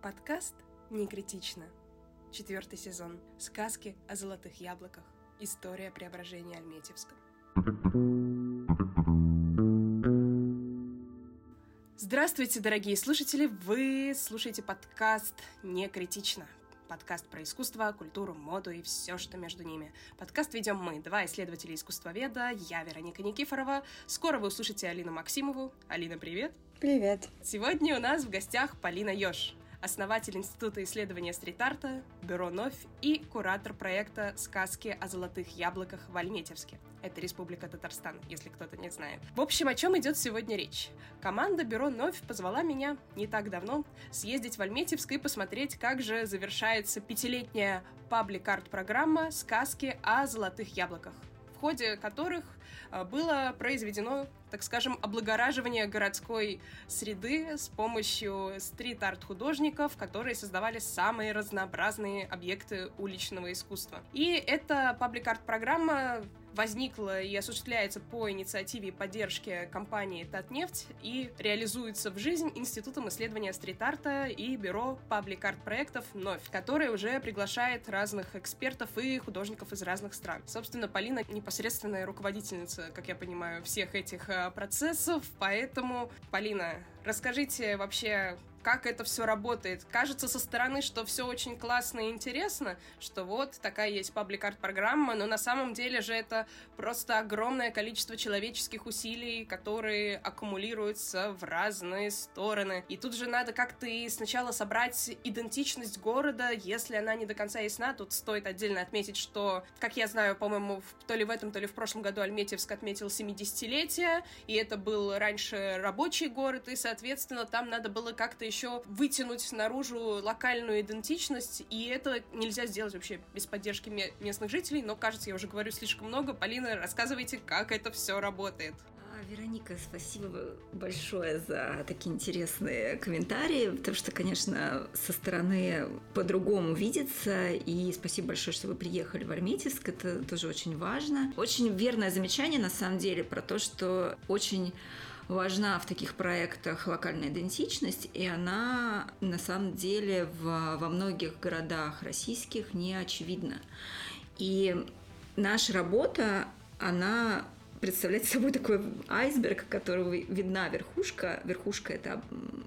Подкаст «Не критично». Четвертый сезон. Сказки о золотых яблоках. История преображения Альметьевска. Здравствуйте, дорогие слушатели! Вы слушаете подкаст «Не критично». Подкаст про искусство, культуру, моду и все, что между ними. Подкаст ведем мы, два исследователя искусствоведа, я Вероника Никифорова. Скоро вы услышите Алину Максимову. Алина, привет! Привет! Сегодня у нас в гостях Полина Ёж, основатель Института исследования стрит-арта, бюро «Новь» и куратор проекта «Сказки о золотых яблоках» в Альметьевске. Это Республика Татарстан, если кто-то не знает. В общем, о чем идет сегодня речь? Команда бюро «Новь» позвала меня не так давно съездить в Альметьевск и посмотреть, как же завершается пятилетняя паблик-арт-программа «Сказки о золотых яблоках», ходе которых э, было произведено так скажем, облагораживание городской среды с помощью стрит-арт-художников, которые создавали самые разнообразные объекты уличного искусства. И эта паблик-арт-программа возникла и осуществляется по инициативе и поддержке компании «Татнефть» и реализуется в жизнь Институтом исследования стрит-арта и бюро паблик-арт-проектов «Новь», которое уже приглашает разных экспертов и художников из разных стран. Собственно, Полина непосредственная руководительница, как я понимаю, всех этих э, процессов, поэтому, Полина, расскажите вообще, как это все работает. Кажется со стороны, что все очень классно и интересно, что вот такая есть паблик-арт программа, но на самом деле же это просто огромное количество человеческих усилий, которые аккумулируются в разные стороны. И тут же надо как-то и сначала собрать идентичность города, если она не до конца ясна. Тут стоит отдельно отметить, что, как я знаю, по-моему, то ли в этом, то ли в прошлом году Альметьевск отметил 70-летие, и это был раньше рабочий город, и, соответственно, там надо было как-то еще вытянуть наружу локальную идентичность, и это нельзя сделать вообще без поддержки местных жителей, но, кажется, я уже говорю слишком много. Полина, рассказывайте, как это все работает. А, Вероника, спасибо большое за такие интересные комментарии, потому что, конечно, со стороны по-другому видится, и спасибо большое, что вы приехали в Арметьевск, это тоже очень важно. Очень верное замечание, на самом деле, про то, что очень важна в таких проектах локальная идентичность, и она на самом деле в, во многих городах российских не очевидна. И наша работа, она представлять собой такой айсберг, которого видна верхушка. Верхушка – это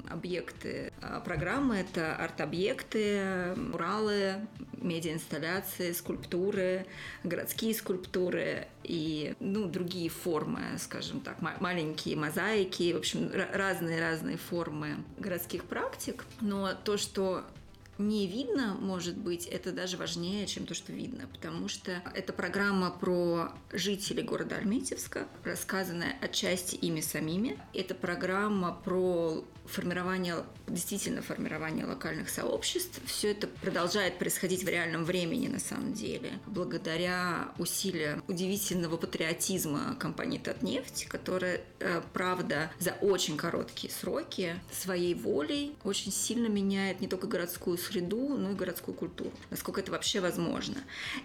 объекты а программы, это арт-объекты, муралы, медиаинсталляции, скульптуры, городские скульптуры и ну, другие формы, скажем так, маленькие мозаики, в общем, разные-разные формы городских практик. Но то, что не видно, может быть, это даже важнее, чем то, что видно, потому что это программа про жителей города Альметьевска, рассказанная отчасти ими самими. Это программа про формирование, действительно формирование локальных сообществ. Все это продолжает происходить в реальном времени на самом деле, благодаря усилиям удивительного патриотизма компании «Татнефть», которая, э, правда, за очень короткие сроки своей волей очень сильно меняет не только городскую среду, но и городскую культуру. Насколько это вообще возможно.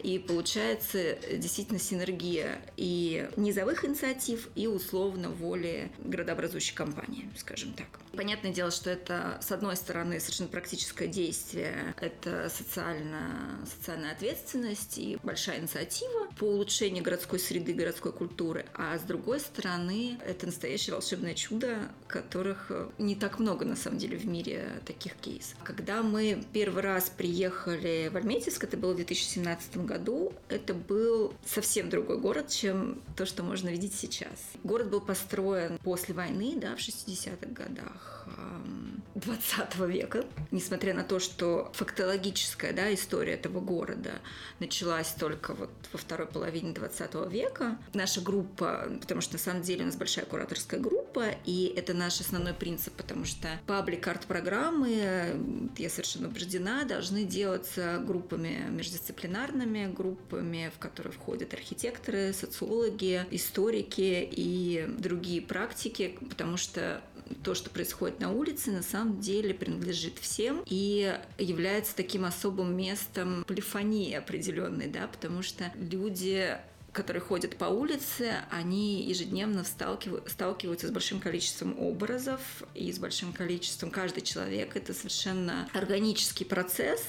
И получается действительно синергия и низовых инициатив, и условно воли городообразующей компании, скажем так. Понятно, Понятное дело, что это, с одной стороны, совершенно практическое действие, это социально, социальная ответственность и большая инициатива по улучшению городской среды, городской культуры, а с другой стороны, это настоящее волшебное чудо, которых не так много, на самом деле, в мире таких кейсов. Когда мы первый раз приехали в Альметьевск, это было в 2017 году, это был совсем другой город, чем то, что можно видеть сейчас. Город был построен после войны, да, в 60-х годах 20 века. Несмотря на то, что фактологическая да, история этого города началась только вот во второй половине 20 века, наша группа, потому что на самом деле у нас большая кураторская группа, и это наш основной принцип, потому что паблик-арт-программы, я совершенно убеждена, должны делаться группами междисциплинарными, группами, в которые входят архитекторы, социологи, историки и другие практики, потому что то, что происходит на улице, на самом деле принадлежит всем и является таким особым местом полифонии определенной, да, потому что люди которые ходят по улице, они ежедневно сталкиваются с большим количеством образов и с большим количеством каждый человек. Это совершенно органический процесс,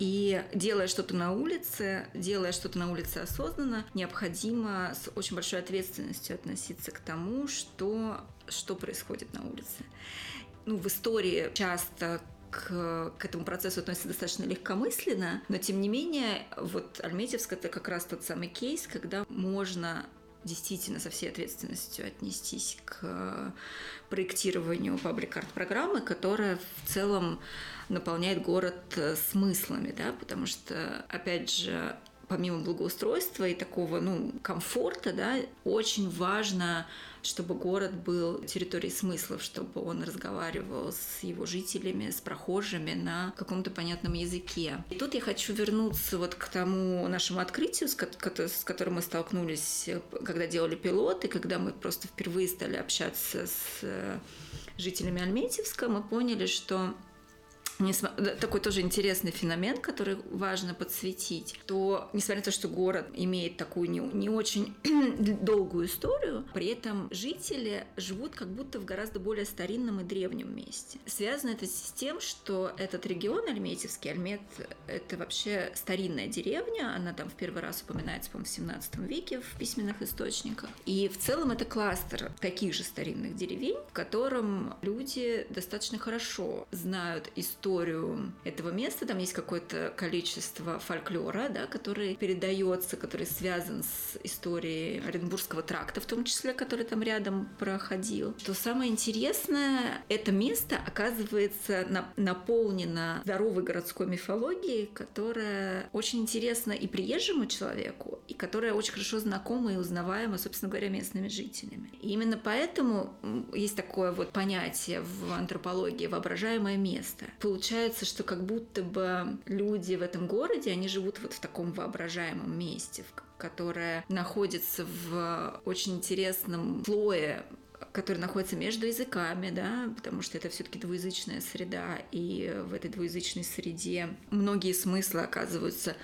и делая что-то на улице, делая что-то на улице осознанно, необходимо с очень большой ответственностью относиться к тому, что, что происходит на улице. Ну, в истории часто к, к этому процессу относится достаточно легкомысленно, но тем не менее, вот Альметьевск это как раз тот самый кейс, когда можно действительно со всей ответственностью отнестись к проектированию паблик-арт программы, которая в целом наполняет город э, смыслами, да, потому что, опять же, помимо благоустройства и такого, ну, комфорта, да, очень важно чтобы город был территорией смыслов, чтобы он разговаривал с его жителями, с прохожими на каком-то понятном языке. И тут я хочу вернуться вот к тому нашему открытию, с которым мы столкнулись, когда делали пилоты, когда мы просто впервые стали общаться с э, жителями Альметьевска, мы поняли, что такой тоже интересный феномен, который важно подсветить, то, несмотря на то, что город имеет такую не, не очень долгую историю, при этом жители живут как будто в гораздо более старинном и древнем месте. Связано это с тем, что этот регион Альметьевский, Альмет – это вообще старинная деревня, она там в первый раз упоминается, по-моему, в 17 веке в письменных источниках. И в целом это кластер таких же старинных деревень, в котором люди достаточно хорошо знают историю историю этого места. Там есть какое-то количество фольклора, да, который передается, который связан с историей Оренбургского тракта, в том числе, который там рядом проходил. То самое интересное, это место оказывается наполнено здоровой городской мифологией, которая очень интересна и приезжему человеку, и которая очень хорошо знакома и узнаваема, собственно говоря, местными жителями. И именно поэтому есть такое вот понятие в антропологии «воображаемое место» получается, что как будто бы люди в этом городе, они живут вот в таком воображаемом месте, которое находится в очень интересном слое который находится между языками, да, потому что это все-таки двуязычная среда, и в этой двуязычной среде многие смыслы оказываются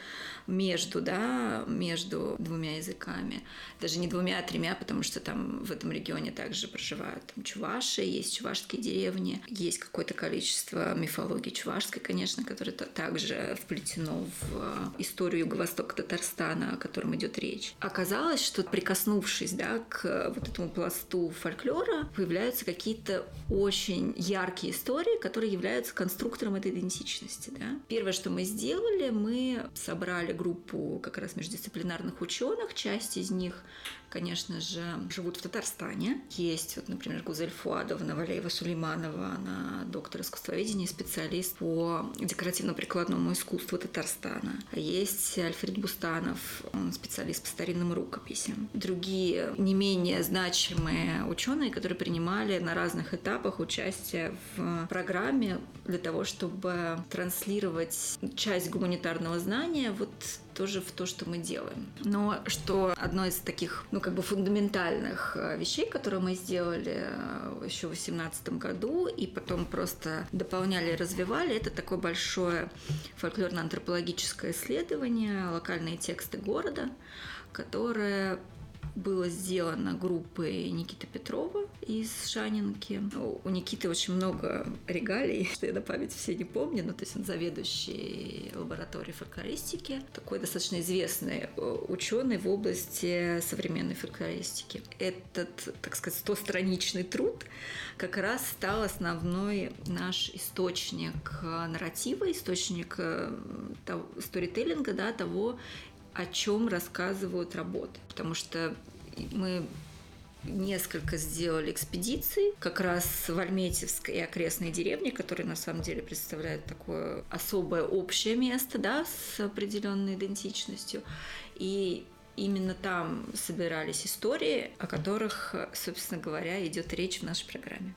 между, да, между двумя языками. Даже не двумя, а тремя, потому что там в этом регионе также проживают там, чуваши, есть чувашские деревни, есть какое-то количество мифологии чувашской, конечно, которое также вплетено в историю Юго-Востока Татарстана, о котором идет речь. Оказалось, что прикоснувшись да, к вот этому пласту фольклора, появляются какие-то очень яркие истории, которые являются конструктором этой идентичности. Да? Первое, что мы сделали, мы собрали группу как раз междисциплинарных ученых. Часть из них конечно же, живут в Татарстане. Есть, вот, например, Гузель Фуадовна Валеева Сулейманова, она доктор искусствоведения, специалист по декоративно-прикладному искусству Татарстана. Есть Альфред Бустанов, он специалист по старинным рукописям. Другие не менее значимые ученые, которые принимали на разных этапах участие в программе для того, чтобы транслировать часть гуманитарного знания вот тоже в то, что мы делаем. Но что одно из таких, ну, как бы фундаментальных э, вещей, которые мы сделали э, еще в 2018 году и потом просто дополняли и развивали, это такое большое фольклорно-антропологическое исследование, локальные тексты города, которое было сделано группой Никиты Петрова из Шанинки. У Никиты очень много регалий, что я на память все не помню, но то есть он заведующий лабораторией фольклористики, такой достаточно известный э, ученый в области современной фольклористики. Этот, так сказать, стостраничный труд как раз стал основной наш источник нарратива, источник э, сторителлинга, да, того, о чем рассказывают работы. Потому что мы несколько сделали экспедиций, как раз в Альметьевск и окрестные деревни, которые на самом деле представляют такое особое общее место, да, с определенной идентичностью. И именно там собирались истории, о которых, собственно говоря, идет речь в нашей программе.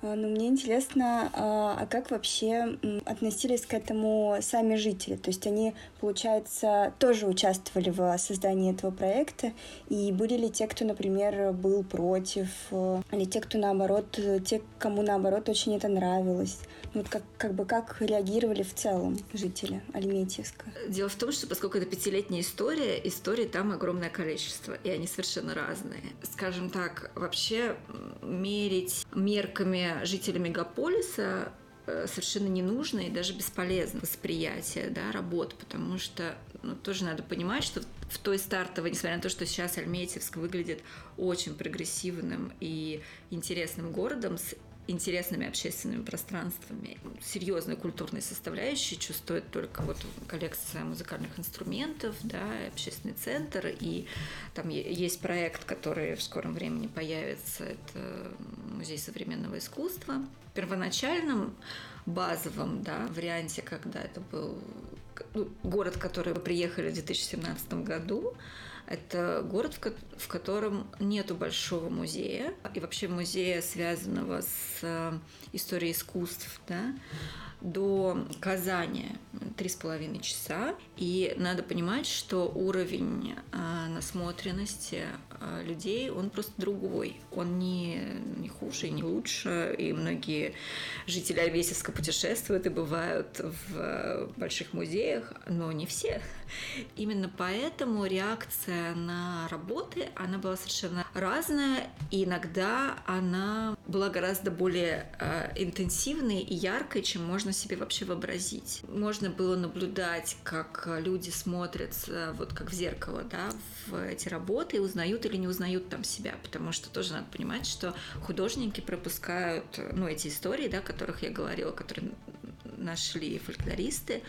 А, ну, мне интересно, а, а как вообще относились к этому сами жители? То есть они, получается, тоже участвовали в создании этого проекта, и были ли те, кто, например, был против, э, или те, кто наоборот, те, кому наоборот очень это нравилось? Вот как, как бы как реагировали в целом жители Альметьевска? Дело в том, что поскольку это пятилетняя история, историй там огромное количество, и они совершенно разные. Скажем так, вообще мерить мерками жителей мегаполиса э, совершенно не нужно и даже бесполезно восприятие да, работ, потому что ну, тоже надо понимать, что в той стартовой, несмотря на то, что сейчас Альметьевск выглядит очень прогрессивным и интересным городом с интересными общественными пространствами. Серьезной культурной составляющей чувствует только вот коллекция музыкальных инструментов, да, общественный центр, и там есть проект, который в скором времени появится, это музей современного искусства. В первоначальном базовом да, варианте, когда это был ну, город, который приехали в 2017 году, это город, в котором нету большого музея и вообще музея, связанного с э, историей искусств, да, до Казани три с половиной часа. И надо понимать, что уровень а, насмотренности а, людей, он просто другой. Он не, не хуже не лучше. И многие жители Альвесевска путешествуют и бывают в больших музеях, но не все. Именно поэтому реакция на работы, она была совершенно разная. И иногда она была гораздо более а, интенсивной и яркой, чем можно себе вообще вообразить. Можно было наблюдать, как люди смотрят вот как в зеркало, да, в эти работы и узнают или не узнают там себя, потому что тоже надо понимать, что художники пропускают, ну, эти истории, да, о которых я говорила, которые нашли фольклористы,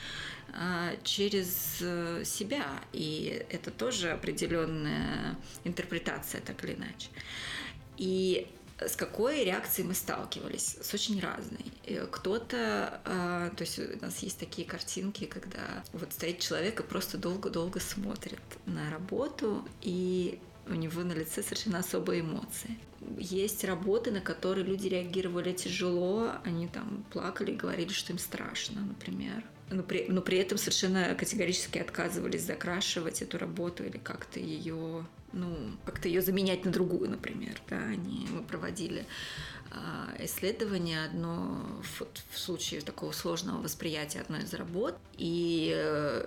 а, через э, себя. И это тоже определенная интерпретация, так или иначе. И с какой реакцией мы сталкивались? С очень разной. Кто-то, а, то есть у нас есть такие картинки, когда вот стоит человек и просто долго-долго смотрит на работу, и у него на лице совершенно особые эмоции. Есть работы, на которые люди реагировали тяжело, они там плакали говорили, что им страшно, например. Но при, но при этом совершенно категорически отказывались закрашивать эту работу или как-то ее ну, как-то ее заменять на другую, например. Да, они, мы проводили а, исследование одно в, в случае такого сложного восприятия одной из работ, и э,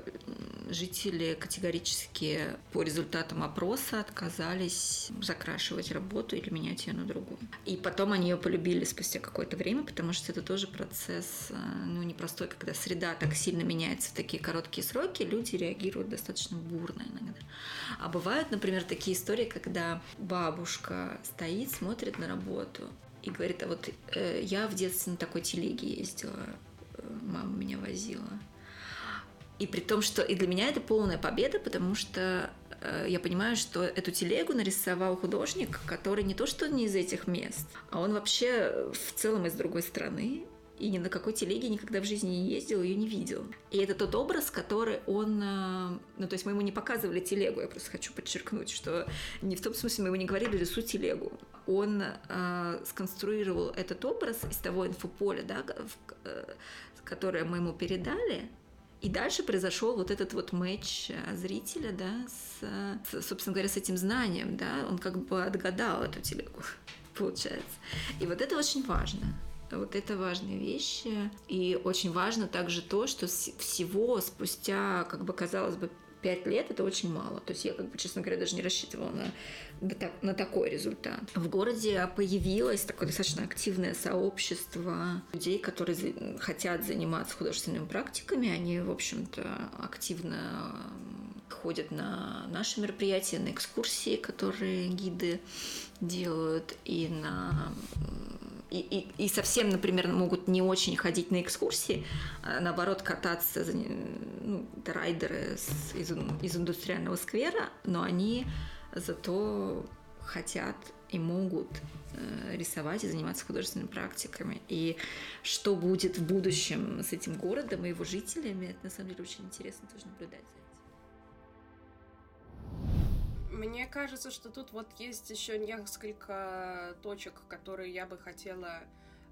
жители категорически по результатам опроса отказались закрашивать работу или менять ее на другую. И потом они ее полюбили спустя какое-то время, потому что это тоже процесс э, ну, непростой, когда среда так сильно меняется в такие короткие сроки, люди реагируют достаточно бурно иногда. А бывают, например, такие истории, когда бабушка стоит, смотрит на работу, и говорит, а вот э, я в детстве на такой телеге ездила, э, мама меня возила. И при том, что и для меня это полная победа, потому что э, я понимаю, что эту телегу нарисовал художник, который не то что не из этих мест, а он вообще в целом из другой страны, и ни на какой телеге никогда в жизни не ездил, ее не видел. И это тот образ, который он... Э, ну, то есть мы ему не показывали телегу, я просто хочу подчеркнуть, что не в том смысле мы ему не говорили рисуй телегу он э, сконструировал этот образ из того инфополя, да, в, э, которое мы ему передали, и дальше произошел вот этот вот матч э, зрителя, да, с, с, собственно говоря, с этим знанием, да, он как бы отгадал эту телегу, получается. И вот это очень важно. Вот это важные вещи. И очень важно также то, что всего спустя, как бы казалось бы, пять лет это очень мало. То есть я, как бы, честно говоря, даже не рассчитывала на на такой результат. В городе появилось такое достаточно активное сообщество людей, которые хотят заниматься художественными практиками. Они, в общем-то, активно ходят на наши мероприятия, на экскурсии, которые гиды делают, и на и, и, и совсем, например, могут не очень ходить на экскурсии, а наоборот кататься, ну, райдеры с, из, из индустриального сквера, но они зато хотят и могут э, рисовать и заниматься художественными практиками. И что будет в будущем с этим городом и его жителями, это на самом деле очень интересно тоже наблюдать. Мне кажется, что тут вот есть еще несколько точек, которые я бы хотела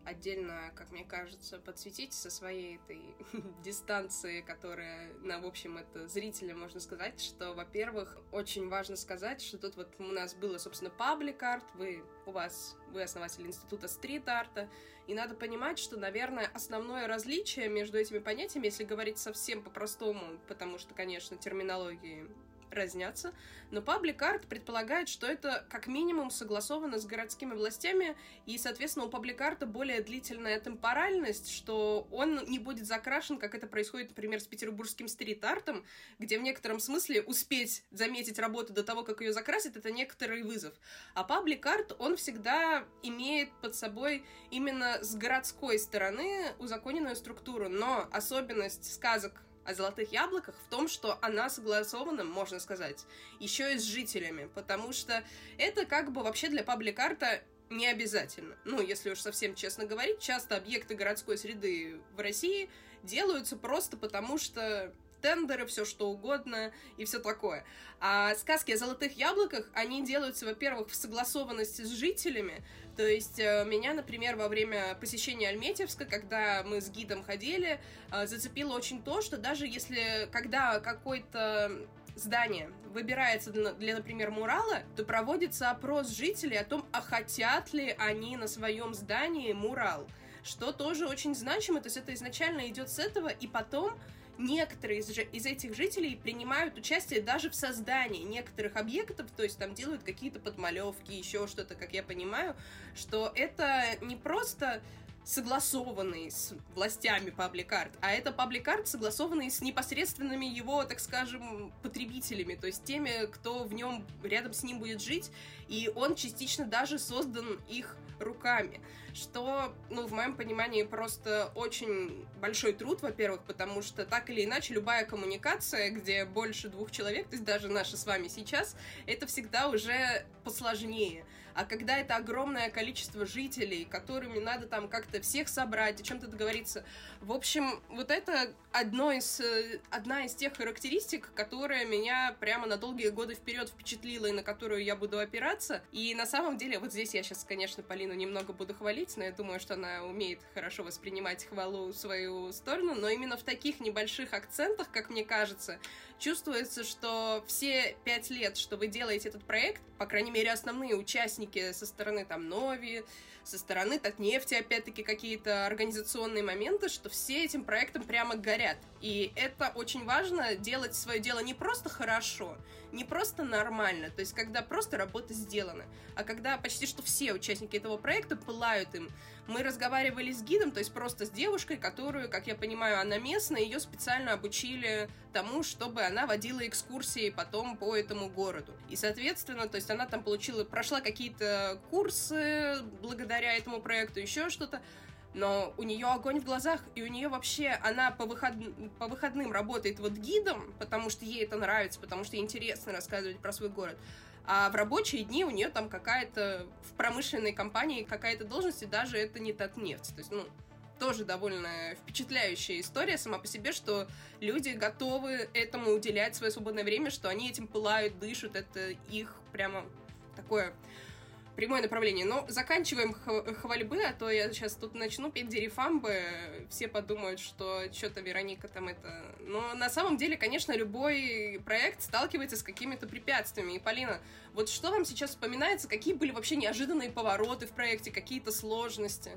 отдельно, как мне кажется, подсветить со своей этой дистанции, которая, на, в общем, это зрителям можно сказать, что, во-первых, очень важно сказать, что тут вот у нас было, собственно, паблик-арт, вы, у вас, вы основатель института стрит-арта, и надо понимать, что, наверное, основное различие между этими понятиями, если говорить совсем по-простому, потому что, конечно, терминологии разнятся, но паблик-арт предполагает, что это как минимум согласовано с городскими властями, и, соответственно, у паблик-арта более длительная темпоральность, что он не будет закрашен, как это происходит, например, с петербургским стрит-артом, где в некотором смысле успеть заметить работу до того, как ее закрасить, это некоторый вызов. А паблик-арт, он всегда имеет под собой именно с городской стороны узаконенную структуру, но особенность сказок о золотых яблоках в том, что она согласована, можно сказать, еще и с жителями, потому что это как бы вообще для паблик-арта не обязательно. Ну, если уж совсем честно говорить, часто объекты городской среды в России делаются просто потому, что тендеры, все что угодно и все такое. А сказки о золотых яблоках, они делаются, во-первых, в согласованности с жителями. То есть э, меня, например, во время посещения Альметьевска, когда мы с гидом ходили, э, зацепило очень то, что даже если, когда какой-то здание выбирается для, для, например, мурала, то проводится опрос жителей о том, а хотят ли они на своем здании мурал. Что тоже очень значимо, то есть это изначально идет с этого, и потом некоторые из, из этих жителей принимают участие даже в создании некоторых объектов, то есть там делают какие-то подмалевки, еще что-то, как я понимаю, что это не просто согласованный с властями паблик-арт, а это паблик-арт, согласованный с непосредственными его, так скажем, потребителями, то есть теми, кто в нем рядом с ним будет жить, и он частично даже создан их руками, что, ну, в моем понимании, просто очень большой труд, во-первых, потому что так или иначе любая коммуникация, где больше двух человек, то есть даже наша с вами сейчас, это всегда уже посложнее. А когда это огромное количество жителей, которыми надо там как-то всех собрать, о чем-то договориться, в общем, вот это одно из, э, одна из тех характеристик, которая меня прямо на долгие годы вперед впечатлила и на которую я буду опираться. И на самом деле, вот здесь я сейчас, конечно, Полину немного буду хвалить, но я думаю, что она умеет хорошо воспринимать хвалу в свою сторону, но именно в таких небольших акцентах, как мне кажется, чувствуется, что все пять лет, что вы делаете этот проект, по крайней мере, основные участники со стороны там Нови, со стороны Татнефти, опять-таки, какие-то организационные моменты, что все этим проектом прямо горят. И это очень важно, делать свое дело не просто хорошо, не просто нормально, то есть когда просто работа сделана, а когда почти что все участники этого проекта пылают им. Мы разговаривали с гидом, то есть просто с девушкой, которую, как я понимаю, она местная, ее специально обучили тому, чтобы она водила экскурсии потом по этому городу. И, соответственно, то есть она там получила, прошла какие-то курсы благодаря этому проекту, еще что-то но у нее огонь в глазах, и у нее вообще, она по, выход... по выходным работает вот гидом, потому что ей это нравится, потому что интересно рассказывать про свой город. А в рабочие дни у нее там какая-то в промышленной компании какая-то должность, и даже это не Татнефть. То есть, ну, тоже довольно впечатляющая история сама по себе, что люди готовы этому уделять свое свободное время, что они этим пылают, дышат, это их прямо такое прямое направление. Но заканчиваем хвальбы, а то я сейчас тут начну петь дерифамбы, все подумают, что что-то Вероника там это... Но на самом деле, конечно, любой проект сталкивается с какими-то препятствиями. И, Полина, вот что вам сейчас вспоминается, какие были вообще неожиданные повороты в проекте, какие-то сложности?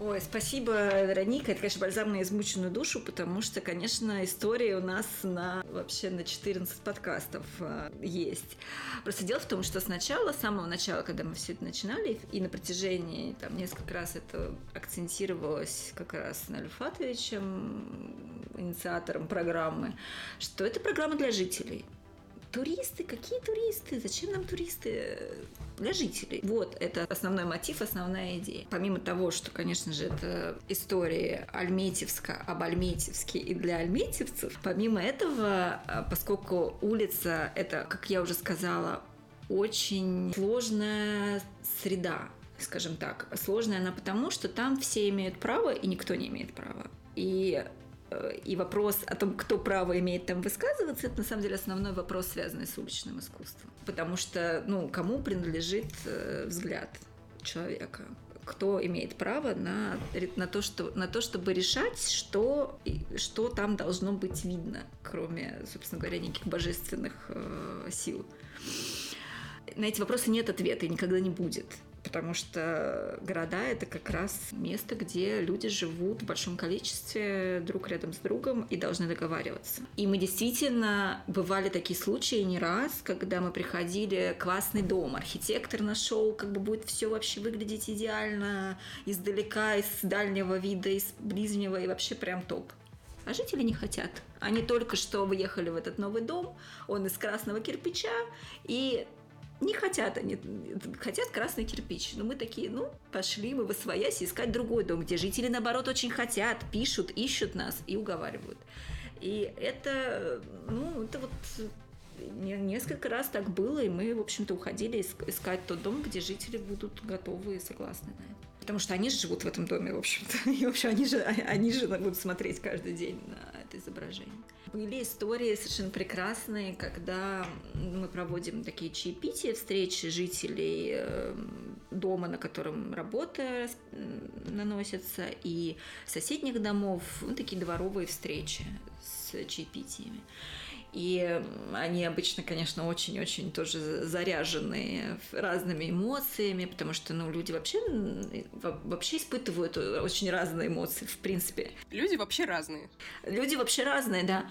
Ой, спасибо, Вероника. Это, конечно, бальзам на измученную душу, потому что, конечно, история у нас на вообще на 14 подкастов э, есть. Просто дело в том, что сначала, с самого начала, когда мы все это начинали, и на протяжении там несколько раз это акцентировалось как раз на Альфатовичем, инициатором программы, что это программа для жителей туристы, какие туристы? Зачем нам туристы? Для жителей. Вот, это основной мотив, основная идея. Помимо того, что, конечно же, это история Альметьевска об Альметьевске и для альметьевцев, помимо этого, а, поскольку улица, это, как я уже сказала, очень сложная среда, скажем так. Сложная она потому, что там все имеют право, и никто не имеет права. И Э, и вопрос о том, кто право имеет там высказываться, это на самом деле основной вопрос, связанный с уличным искусством. Потому что, ну, кому принадлежит э, взгляд человека, кто имеет право на, на, то, что, на то, чтобы решать, что, что там должно быть видно, кроме, собственно говоря, никаких божественных э, сил. На эти вопросы нет ответа и никогда не будет потому что города — это как раз место, где люди живут в большом количестве друг рядом с другом и должны договариваться. И мы действительно бывали такие случаи не раз, когда мы приходили классный дом, архитектор нашел, как бы будет все вообще выглядеть идеально издалека, из дальнего вида, из ближнего и вообще прям топ. А жители не хотят. Они только что выехали в этот новый дом, он из красного кирпича, и не хотят они, хотят красный кирпич. Но мы такие, ну, пошли мы в освоясь искать другой дом, где жители, наоборот, очень хотят, пишут, ищут нас и уговаривают. И это, ну, это вот несколько раз так было, и мы, в общем-то, уходили искать тот дом, где жители будут готовы и согласны на это. Потому что они же живут в этом доме, в общем-то. И, в общем, они же, они же будут смотреть каждый день на это изображение. Были истории совершенно прекрасные, когда мы проводим такие чаепития, встречи жителей эм, дома, на котором работа наносится, и соседних домов, ну, такие дворовые встречи с чаепитиями. И они обычно, конечно, очень-очень тоже заряжены разными эмоциями, потому что, ну, люди вообще, вообще испытывают очень разные эмоции, в принципе. Люди вообще разные. Люди вообще разные, да.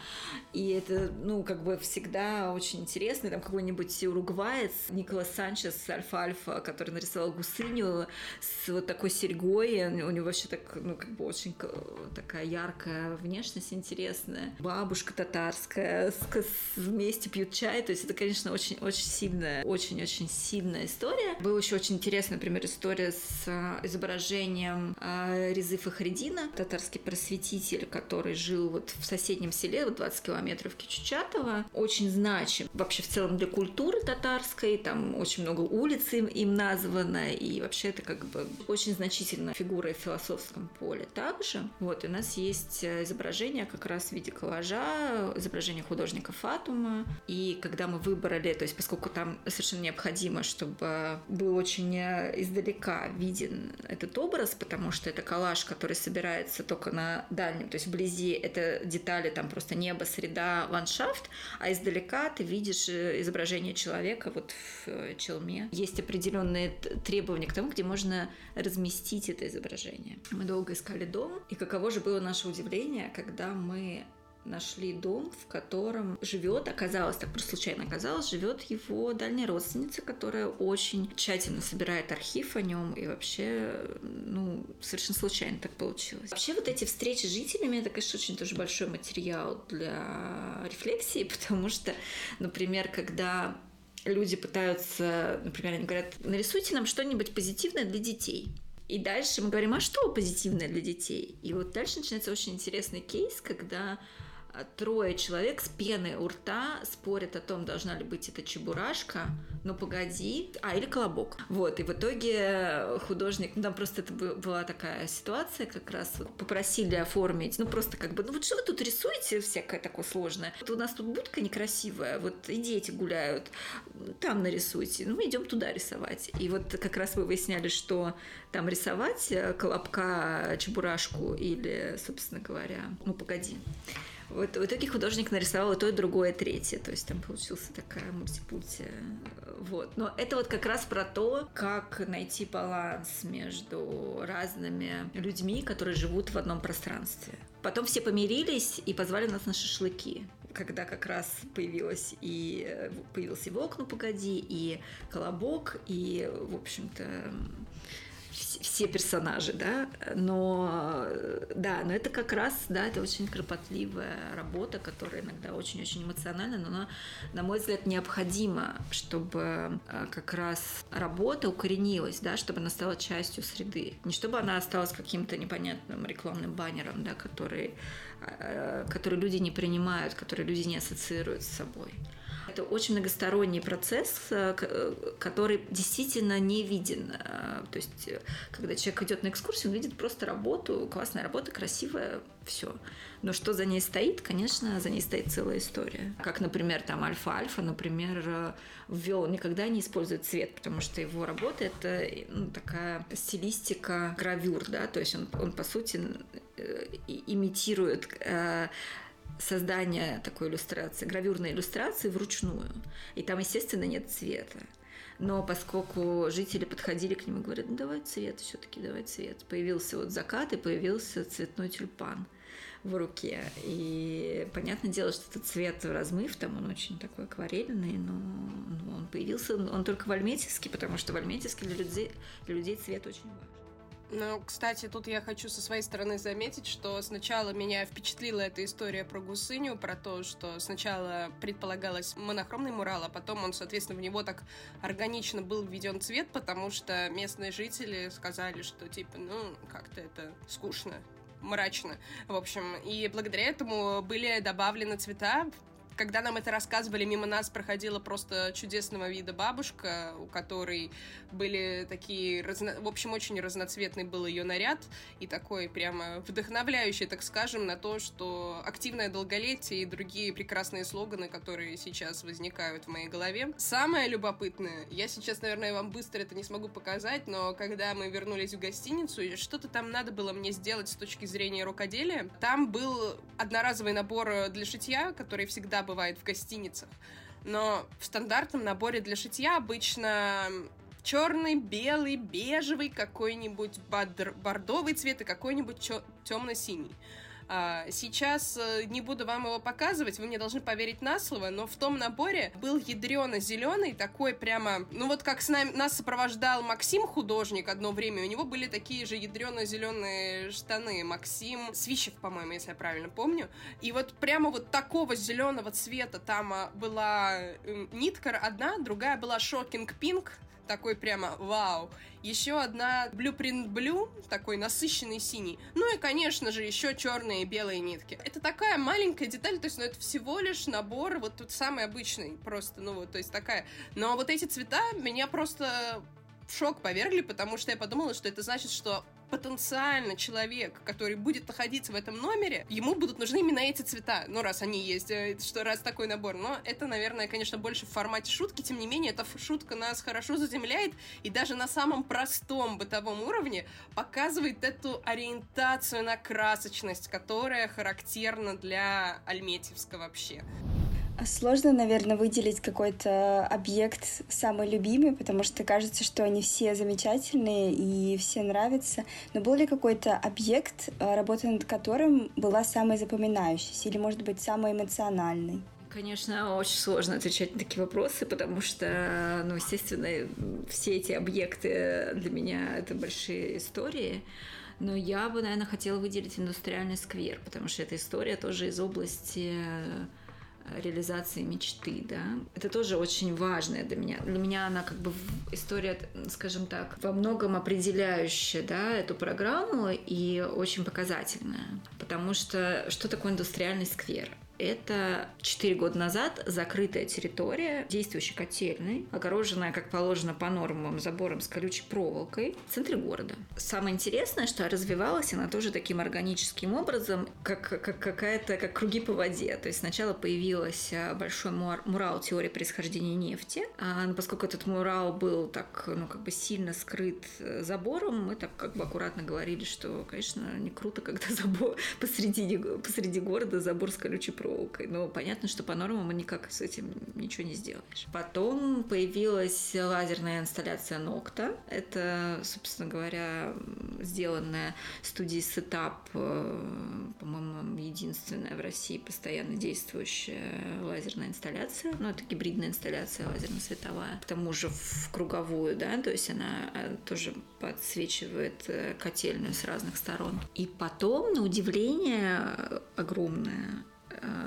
И это, ну, как бы всегда очень интересно. Там какой-нибудь уругваец Николас Санчес Альфа-Альфа, который нарисовал гусыню с вот такой серьгой. У него вообще так, ну, как бы очень такая яркая внешность интересная. Бабушка татарская с вместе пьют чай. То есть это, конечно, очень-очень сильная, очень-очень сильная история. Была еще очень интересная, например, история с а, изображением э, Резы Фахридина, татарский просветитель, который жил вот в соседнем селе, вот 20 километров Кичучатова. Очень значим вообще в целом для культуры татарской. Там очень много улиц им, им названо. И вообще это как бы очень значительная фигура в философском поле также. Вот, у нас есть э, изображение как раз в виде коллажа, изображение художника художника Фатума. И когда мы выбрали, то есть поскольку там совершенно необходимо, чтобы был очень э, издалека виден этот образ, потому что это коллаж, который собирается только на дальнем, то есть вблизи это детали, там просто небо, среда, ландшафт, а издалека ты видишь э, изображение человека вот в э, челме. Есть определенные требования к тому, где можно разместить это изображение. Мы долго искали дом, и каково же было наше удивление, когда мы нашли дом, в котором живет, оказалось, так просто случайно оказалось, живет его дальняя родственница, которая очень тщательно собирает архив о нем и вообще, ну, совершенно случайно так получилось. Вообще вот эти встречи с жителями, это, конечно, очень тоже большой материал для рефлексии, потому что, например, когда люди пытаются, например, они говорят, нарисуйте нам что-нибудь позитивное для детей. И дальше мы говорим, а что позитивное для детей? И вот дальше начинается очень интересный кейс, когда трое человек с пеной у рта спорят о том, должна ли быть эта чебурашка, ну погоди, а или колобок. Вот, и в итоге художник, ну там просто это была такая ситуация, как раз вот попросили оформить, ну просто как бы, ну вот что вы тут рисуете всякое такое сложное? Вот у нас тут будка некрасивая, вот и дети гуляют, там нарисуйте, ну мы идем туда рисовать. И вот как раз вы выясняли, что там рисовать колобка, чебурашку или, собственно говоря, ну погоди. Вот в итоге художник нарисовал и то, и другое, и третье. То есть там получился такая мультипульти. Вот. Но это вот как раз про то, как найти баланс между разными людьми, которые живут в одном пространстве. Потом все помирились и позвали нас на шашлыки когда как раз появилась и появился и «Волк, ну погоди», и «Колобок», и, в общем-то, все персонажи, да, но да, но это как раз, да, это очень кропотливая работа, которая иногда очень-очень эмоциональна, но она, на мой взгляд, необходима, чтобы э, как раз работа укоренилась, да, чтобы она стала частью среды, не чтобы она осталась каким-то непонятным рекламным баннером, да, который, э, который люди не принимают, который люди не ассоциируют с собой Это очень многосторонний процесс, э, э, который действительно не виден. Э, то есть, когда человек идет на экскурсию, он видит просто работу, классная работа, красивая, все. Но что за ней стоит, конечно, за ней стоит целая история. Как, например, там Альфа-Альфа, например, ввел, никогда не использует цвет, потому что его работа — это ну, такая стилистика гравюр, да, то есть он, он по сути, имитирует создание такой иллюстрации, гравюрной иллюстрации вручную. И там, естественно, нет цвета. Но поскольку жители подходили к нему и говорят, ну давай цвет, все-таки давай цвет. Появился вот закат и появился цветной тюльпан в руке. И понятное дело, что этот цвет размыв, там он очень такой акварельный, но, но он появился, он только в Альметьевске, потому что в Альметьевске для людей, для людей цвет очень важен. Ну, кстати, тут я хочу со своей стороны заметить, что сначала меня впечатлила эта история про гусыню, про то, что сначала предполагалось монохромный мурал, а потом он, соответственно, в него так органично был введен цвет, потому что местные жители сказали, что типа, ну, как-то это скучно мрачно, в общем. И благодаря этому были добавлены цвета, когда нам это рассказывали, мимо нас проходила просто чудесного вида бабушка, у которой были такие, разно... в общем, очень разноцветный был ее наряд, и такой прямо вдохновляющий, так скажем, на то, что активное долголетие и другие прекрасные слоганы, которые сейчас возникают в моей голове. Самое любопытное, я сейчас, наверное, вам быстро это не смогу показать, но когда мы вернулись в гостиницу, что-то там надо было мне сделать с точки зрения рукоделия, там был одноразовый набор для шитья, который всегда бывает в гостиницах. Но в стандартном наборе для шитья обычно черный, белый, бежевый, какой-нибудь бордовый цвет и какой-нибудь темно-синий. А, сейчас э, не буду вам его показывать, вы мне должны поверить на слово, но в том наборе был ядрено-зеленый, такой прямо, ну вот как с нами, нас сопровождал Максим, художник, одно время, у него были такие же ядрено-зеленые штаны, Максим Свищев, по-моему, если я правильно помню, и вот прямо вот такого зеленого цвета там а, была э, нитка одна, другая была шокинг пинк, такой прямо вау. Еще одна Blueprint Blue, такой насыщенный синий. Ну и, конечно же, еще черные и белые нитки. Это такая маленькая деталь, то есть, ну, это всего лишь набор, вот тут самый обычный, просто, ну, вот, то есть такая. Но вот эти цвета меня просто в шок повергли, потому что я подумала, что это значит, что потенциально человек, который будет находиться в этом номере, ему будут нужны именно эти цвета. Ну, раз они есть, э, что раз такой набор. Но это, наверное, конечно, больше в формате шутки. Тем не менее, эта шутка нас хорошо заземляет и даже на самом простом бытовом уровне показывает эту ориентацию на красочность, которая характерна для Альметьевска вообще. Сложно, наверное, выделить какой-то объект самый любимый, потому что кажется, что они все замечательные и все нравятся. Но был ли какой-то объект, э, работа над которым была самой запоминающейся или, может быть, самой эмоциональной? Конечно, очень сложно отвечать на такие вопросы, потому что, ну, естественно, все эти объекты для меня это большие истории. Но я бы, наверное, хотела выделить индустриальный сквер, потому что эта история тоже из области реализации мечты, да. Это тоже очень важное для меня. Для меня она как бы история, скажем так, во многом определяющая, да, эту программу и очень показательная. Потому что что такое индустриальный сквер? Это 4 года назад закрытая территория, действующей котельной, огороженная, как положено по нормам, забором с колючей проволокой в центре города. Самое интересное, что развивалась она тоже таким органическим образом, как, как какая-то, как круги по воде. То есть сначала появился большой мурал теории происхождения нефти, а, но поскольку этот мурал был так, ну, как бы сильно скрыт э, забором, мы так как бы аккуратно говорили, что, конечно, не круто, когда забор посреди, посреди города забор с колючей проволокой проволокой. Но понятно, что по нормам никак с этим ничего не сделаешь. Потом появилась лазерная инсталляция Нокта. Это, собственно говоря, сделанная студией Setup, э, по-моему, единственная в России постоянно действующая лазерная инсталляция. Ну, это гибридная инсталляция лазерно-световая. К тому же в круговую, да, то есть она э, тоже подсвечивает э, котельную с разных сторон. И потом, на удивление огромное,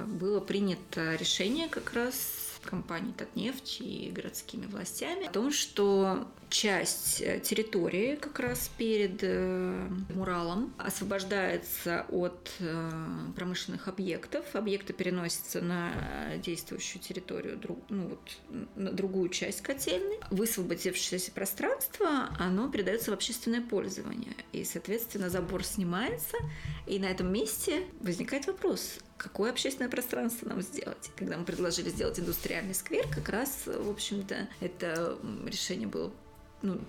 было принято решение как раз компанией Татнефть и городскими властями о том, что часть э, территории как раз перед э, Муралом освобождается от э, промышленных объектов. Объекты переносятся на действующую территорию, ну вот, на другую часть котельной. Высвободившееся пространство, оно передается в общественное пользование. И, соответственно, забор снимается, и на этом месте возникает вопрос, какое общественное пространство нам сделать. Когда мы предложили сделать индустриальный сквер, как раз, в общем-то, это решение было ну,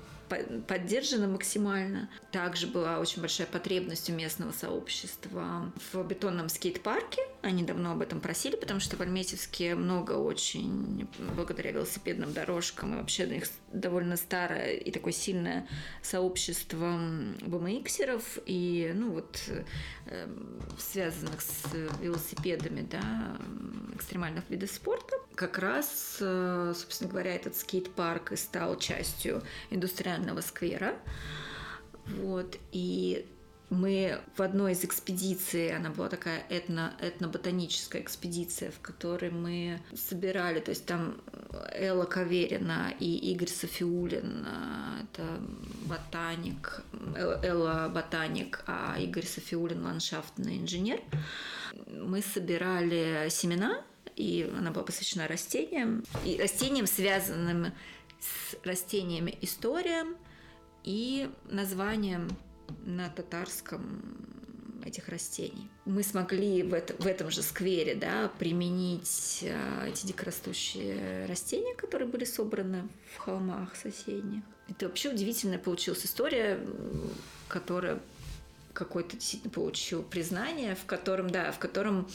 поддержана максимально. Также была очень большая потребность у местного сообщества в бетонном скейт-парке. Они давно об этом просили, потому что в Альметьевске много очень, благодаря велосипедным дорожкам, и вообще у них довольно старое и такое сильное сообщество BMXеров и, ну вот, э, связанных с велосипедами, да, экстремальных видов спорта. Как раз, э, собственно говоря, этот скейт-парк и стал частью индустриального сквера. Вот. И мы в одной из экспедиций, она была такая этно, этноботаническая экспедиция, в которой мы собирали, то есть там Элла Каверина и Игорь Софиулин, э, это ботаник, Элла ботаник, а Игорь Софиулин ландшафтный инженер. Мы собирали семена и она была посвящена растениям, и растениям, связанным с растениями историям и названием на татарском этих растений. Мы смогли в, это, в этом же сквере да, применить э, эти дикорастущие растения, которые были собраны в холмах соседних. Это вообще удивительная получилась история, которая какой-то действительно получил признание, в котором, да, в котором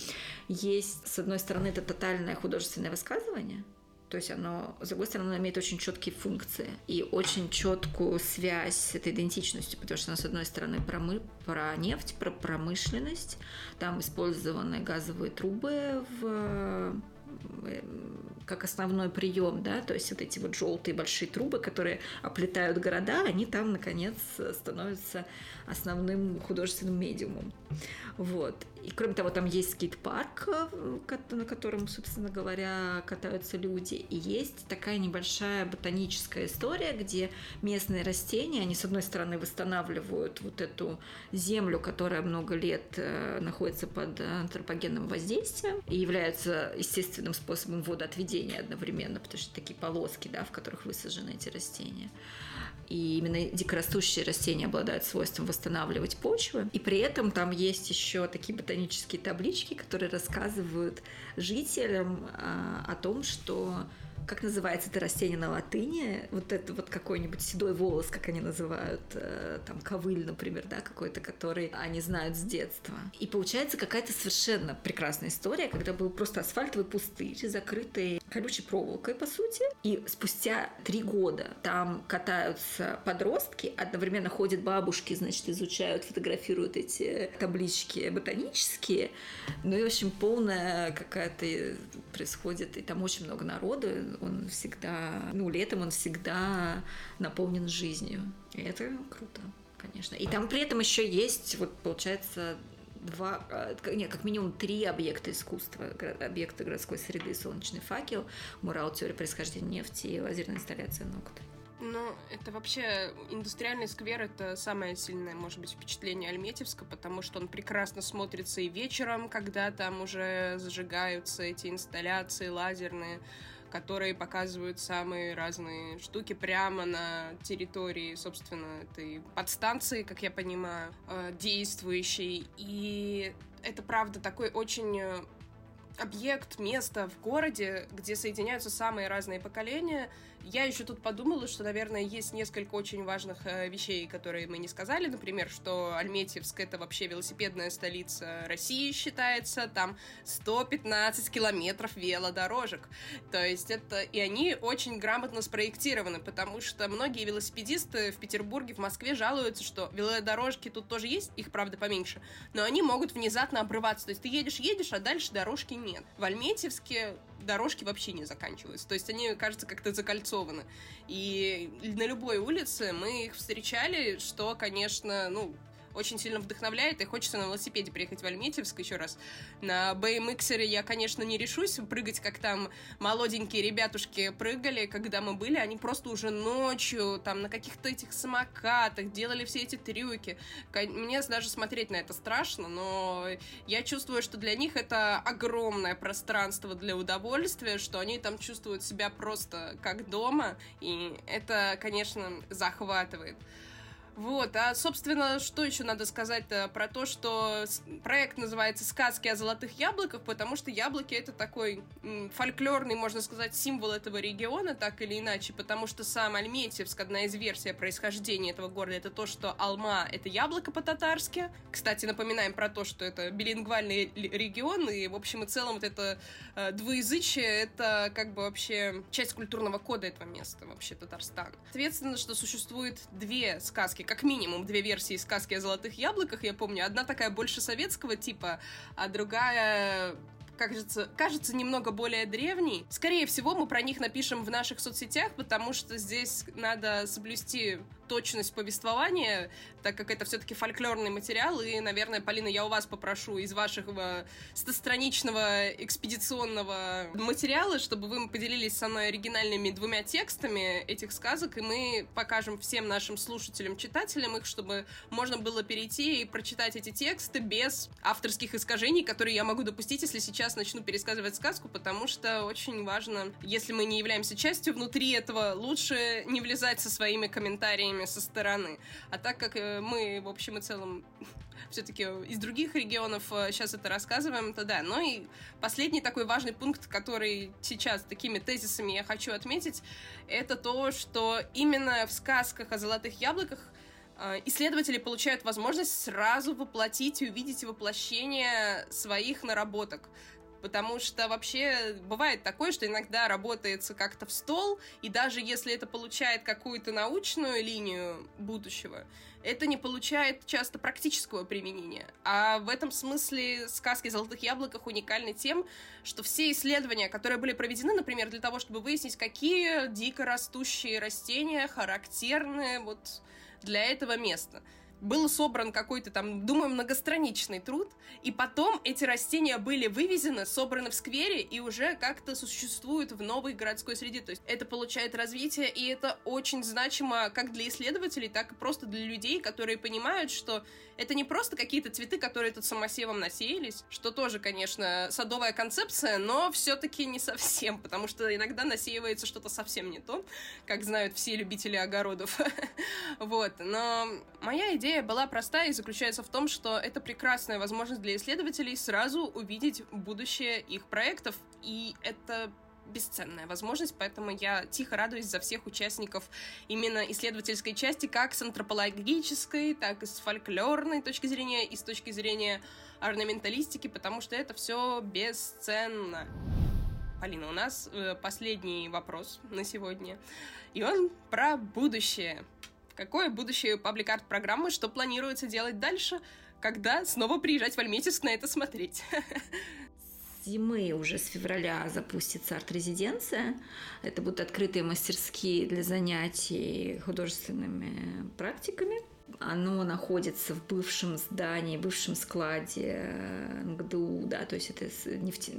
есть, с одной стороны, это тотальное художественное высказывание, то есть оно, с другой стороны, оно имеет очень четкие функции и очень четкую связь с этой идентичностью, потому что оно, с одной стороны, про, мы, про нефть, про промышленность, там использованы газовые трубы в как основной прием, да, то есть вот эти вот желтые большие трубы, которые оплетают города, они там, наконец, становятся основным художественным медиумом. Вот. И кроме того, там есть скейт-парк, э, на котором, собственно говоря, катаются люди. И есть такая небольшая ботаническая история, где местные растения, они, с одной стороны, восстанавливают вот эту землю, которая много лет э, находится под антропогенным воздействием и являются естественным способом водоотведения одновременно, потому что такие полоски, да, в которых высажены эти растения и именно дикорастущие растения обладают свойством восстанавливать почвы. И при этом там есть еще такие ботанические таблички, которые рассказывают жителям а, о том, что как называется это растение на латыни, вот это вот какой-нибудь седой волос, как они называют, э, там ковыль, например, да, какой-то, который они знают с детства. И получается какая-то совершенно прекрасная история, когда был просто асфальтовый пустырь, закрытый колючей проволокой, по сути, и спустя три года там катаются подростки, одновременно ходят бабушки, значит, изучают, фотографируют эти таблички ботанические, ну и, в общем, полная какая-то происходит, и там очень много народу, он всегда, ну, летом он всегда наполнен жизнью. И это круто, конечно. И там при этом еще есть, вот получается, два, а, нет, как минимум три объекта искусства. Объекты городской среды, солнечный факел, мурал, теория происхождения нефти и лазерная инсталляция ногтя. Ну, это вообще индустриальный сквер это самое сильное, может быть, впечатление Альметьевска, потому что он прекрасно смотрится и вечером, когда там уже зажигаются эти инсталляции лазерные, которые показывают самые разные штуки прямо на территории, собственно, этой подстанции, как я понимаю, э, действующей. И это, правда, такой очень э, объект, место в городе, где соединяются самые разные поколения, я еще тут подумала, что, наверное, есть несколько очень важных э, вещей, которые мы не сказали. Например, что Альметьевск — это вообще велосипедная столица России считается. Там 115 километров велодорожек. То есть это... И они очень грамотно спроектированы, потому что многие велосипедисты в Петербурге, в Москве жалуются, что велодорожки тут тоже есть, их, правда, поменьше, но они могут внезапно обрываться. То есть ты едешь-едешь, а дальше дорожки нет. В Альметьевске дорожки вообще не заканчиваются. То есть они, кажется, как-то закольцованы. И на любой улице мы их встречали, что, конечно, ну, очень сильно вдохновляет, и хочется на велосипеде приехать в Альметьевск еще раз. На BMX я, конечно, не решусь прыгать, как там молоденькие ребятушки прыгали, когда мы были, они просто уже ночью там на каких-то этих самокатах делали все эти трюки. Мне даже смотреть на это страшно, но я чувствую, что для них это огромное пространство для удовольствия, что они там чувствуют себя просто как дома, и это, конечно, захватывает. Вот, а, собственно, что еще надо сказать про то, что проект называется «Сказки о золотых яблоках», потому что яблоки — это такой фольклорный, можно сказать, символ этого региона, так или иначе, потому что сам Альметьевск, одна из версий происхождения этого города, это то, что Алма — это яблоко по-татарски. Кстати, напоминаем про то, что это билингвальный регион, и, в общем и целом, вот это э, двуязычие — это как бы вообще часть культурного кода этого места, вообще Татарстана. Соответственно, что существует две сказки сказки, как минимум две версии сказки о золотых яблоках, я помню. Одна такая больше советского типа, а другая кажется, кажется немного более древней. Скорее всего, мы про них напишем в наших соцсетях, потому что здесь надо соблюсти точность повествования, так как это все-таки фольклорный материал, и, наверное, Полина, я у вас попрошу из вашего стостраничного экспедиционного материала, чтобы вы поделились со мной оригинальными двумя текстами этих сказок, и мы покажем всем нашим слушателям, читателям их, чтобы можно было перейти и прочитать эти тексты без авторских искажений, которые я могу допустить, если сейчас начну пересказывать сказку, потому что очень важно, если мы не являемся частью внутри этого, лучше не влезать со своими комментариями со стороны. А так как э, мы, в общем и целом, все-таки из других регионов сейчас э, это рассказываем, то да. Ну и последний такой важный пункт, который сейчас такими тезисами я хочу отметить, это то, что именно в сказках о золотых яблоках э, исследователи получают возможность сразу воплотить и увидеть воплощение своих наработок потому что вообще бывает такое, что иногда работается как-то в стол, и даже если это получает какую-то научную линию будущего, это не получает часто практического применения. А в этом смысле сказки о золотых яблоках уникальны тем, что все исследования, которые были проведены, например, для того, чтобы выяснить, какие дико растущие растения характерны вот для этого места – был собран какой-то там, думаю, многостраничный труд, и потом эти растения были вывезены, собраны в сквере и уже как-то существуют в новой городской среде. То есть это получает развитие, и это очень значимо как для исследователей, так и просто для людей, которые понимают, что это не просто какие-то цветы, которые тут самосевом насеялись, что тоже, конечно, садовая концепция, но все-таки не совсем, потому что иногда насеивается что-то совсем не то, как знают все любители огородов. Вот, но моя идея идея была простая и заключается в том, что это прекрасная возможность для исследователей сразу увидеть будущее их проектов, и это бесценная возможность, поэтому я тихо радуюсь за всех участников именно исследовательской части, как с антропологической, так и с фольклорной точки зрения, и с точки зрения орнаменталистики, потому что это все бесценно. Полина, у нас э, последний вопрос на сегодня, и он про будущее. Какое будущее паблик-арт программы, что планируется делать дальше, когда снова приезжать в Альметьевск на это смотреть? зимы уже с февраля запустится арт-резиденция. Это будут открытые мастерские для занятий художественными практиками. Оно находится в бывшем здании, бывшем складе э, МГДУ, да, то есть это нефти...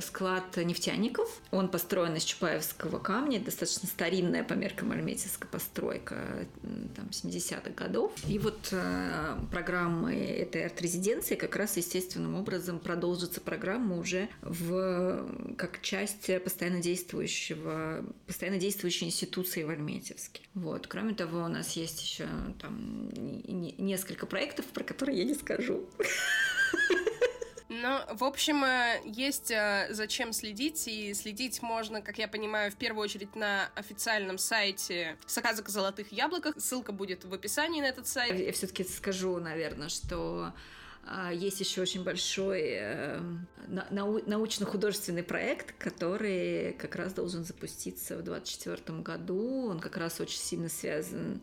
склад нефтяников. Он построен из чапаевского камня, достаточно старинная по меркам альметьевская постройка там, 70-х годов. И вот э, программы этой арт-резиденции как раз естественным образом продолжится программа уже в, как часть постоянно действующего, постоянно действующей институции в Альметьевске. Вот. Кроме того, у нас есть еще там несколько проектов, про которые я не скажу. Ну, в общем, э, есть э, зачем следить, и следить можно, как я понимаю, в первую очередь на официальном сайте «Заказок золотых яблоках». Ссылка будет в описании на этот сайт. Я все-таки скажу, наверное, что а, есть еще очень большой э, научно-художественный проект, который как раз должен запуститься в 2024 году. Он как раз очень сильно связан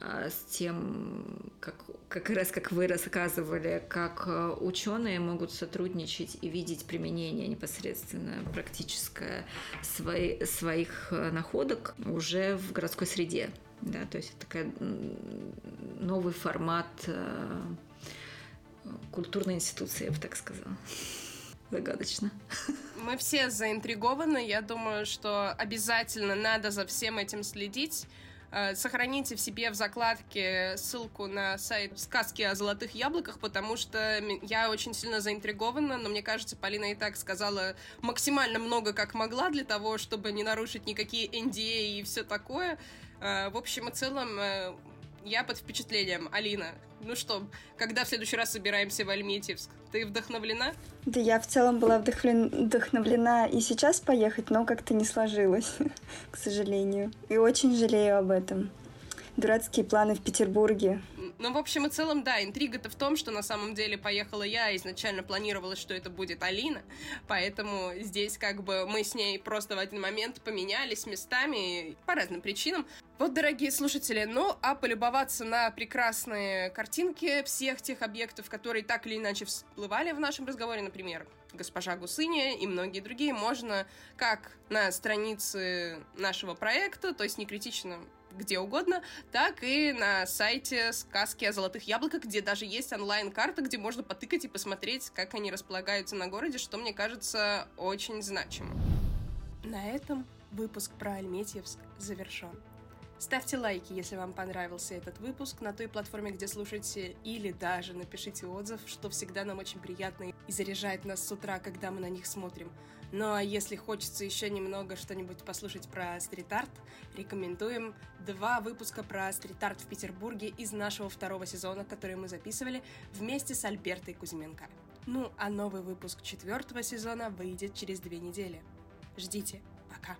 с тем, как, как раз как вы рассказывали, как а, ученые могут сотрудничать и видеть применение непосредственно практическое свои, своих находок уже в городской среде. Да, то есть это такой новый формат культурной институции, я бы так сказала. Загадочно. Мы все заинтригованы. Я думаю, что обязательно надо за всем этим следить. Э, сохраните в себе в закладке ссылку на сайт «Сказки о золотых яблоках», потому что я очень сильно заинтригована, но мне кажется, Полина и так сказала максимально много, как могла, для того, чтобы не нарушить никакие NDA и все такое. Э, в общем и целом, э, я под впечатлением. Алина, ну что, когда в следующий раз собираемся в Альметьевск? Ты вдохновлена? Да я в целом была вдохновлен... вдохновлена и сейчас поехать, но как-то не сложилось, к сожалению. И очень жалею об этом. Дурацкие планы в Петербурге. Ну, в общем и целом, да, интрига-то в том, что на самом деле поехала я, изначально планировалось, что это будет Алина, поэтому здесь как бы мы с ней просто в один момент поменялись местами по разным причинам. Вот, дорогие слушатели, ну, а полюбоваться на прекрасные картинки всех тех объектов, которые так или иначе всплывали в нашем разговоре, например, госпожа Гусыня и многие другие, можно как на странице нашего проекта, то есть не критично где угодно, так и на сайте «Сказки о золотых яблоках», где даже есть онлайн-карта, где можно потыкать и посмотреть, как они располагаются на городе, что мне кажется очень значимым. На этом выпуск про Альметьевск завершен. Ставьте лайки, если вам понравился этот выпуск на той платформе, где слушаете, или даже напишите отзыв, что всегда нам очень приятно и заряжает нас с утра, когда мы на них смотрим. Ну а если хочется еще немного что-нибудь послушать про стрит-арт, рекомендуем два выпуска про стрит-арт в Петербурге из нашего второго сезона, который мы записывали вместе с Альбертой Кузьменко. Ну, а новый выпуск четвертого сезона выйдет через две недели. Ждите. Пока.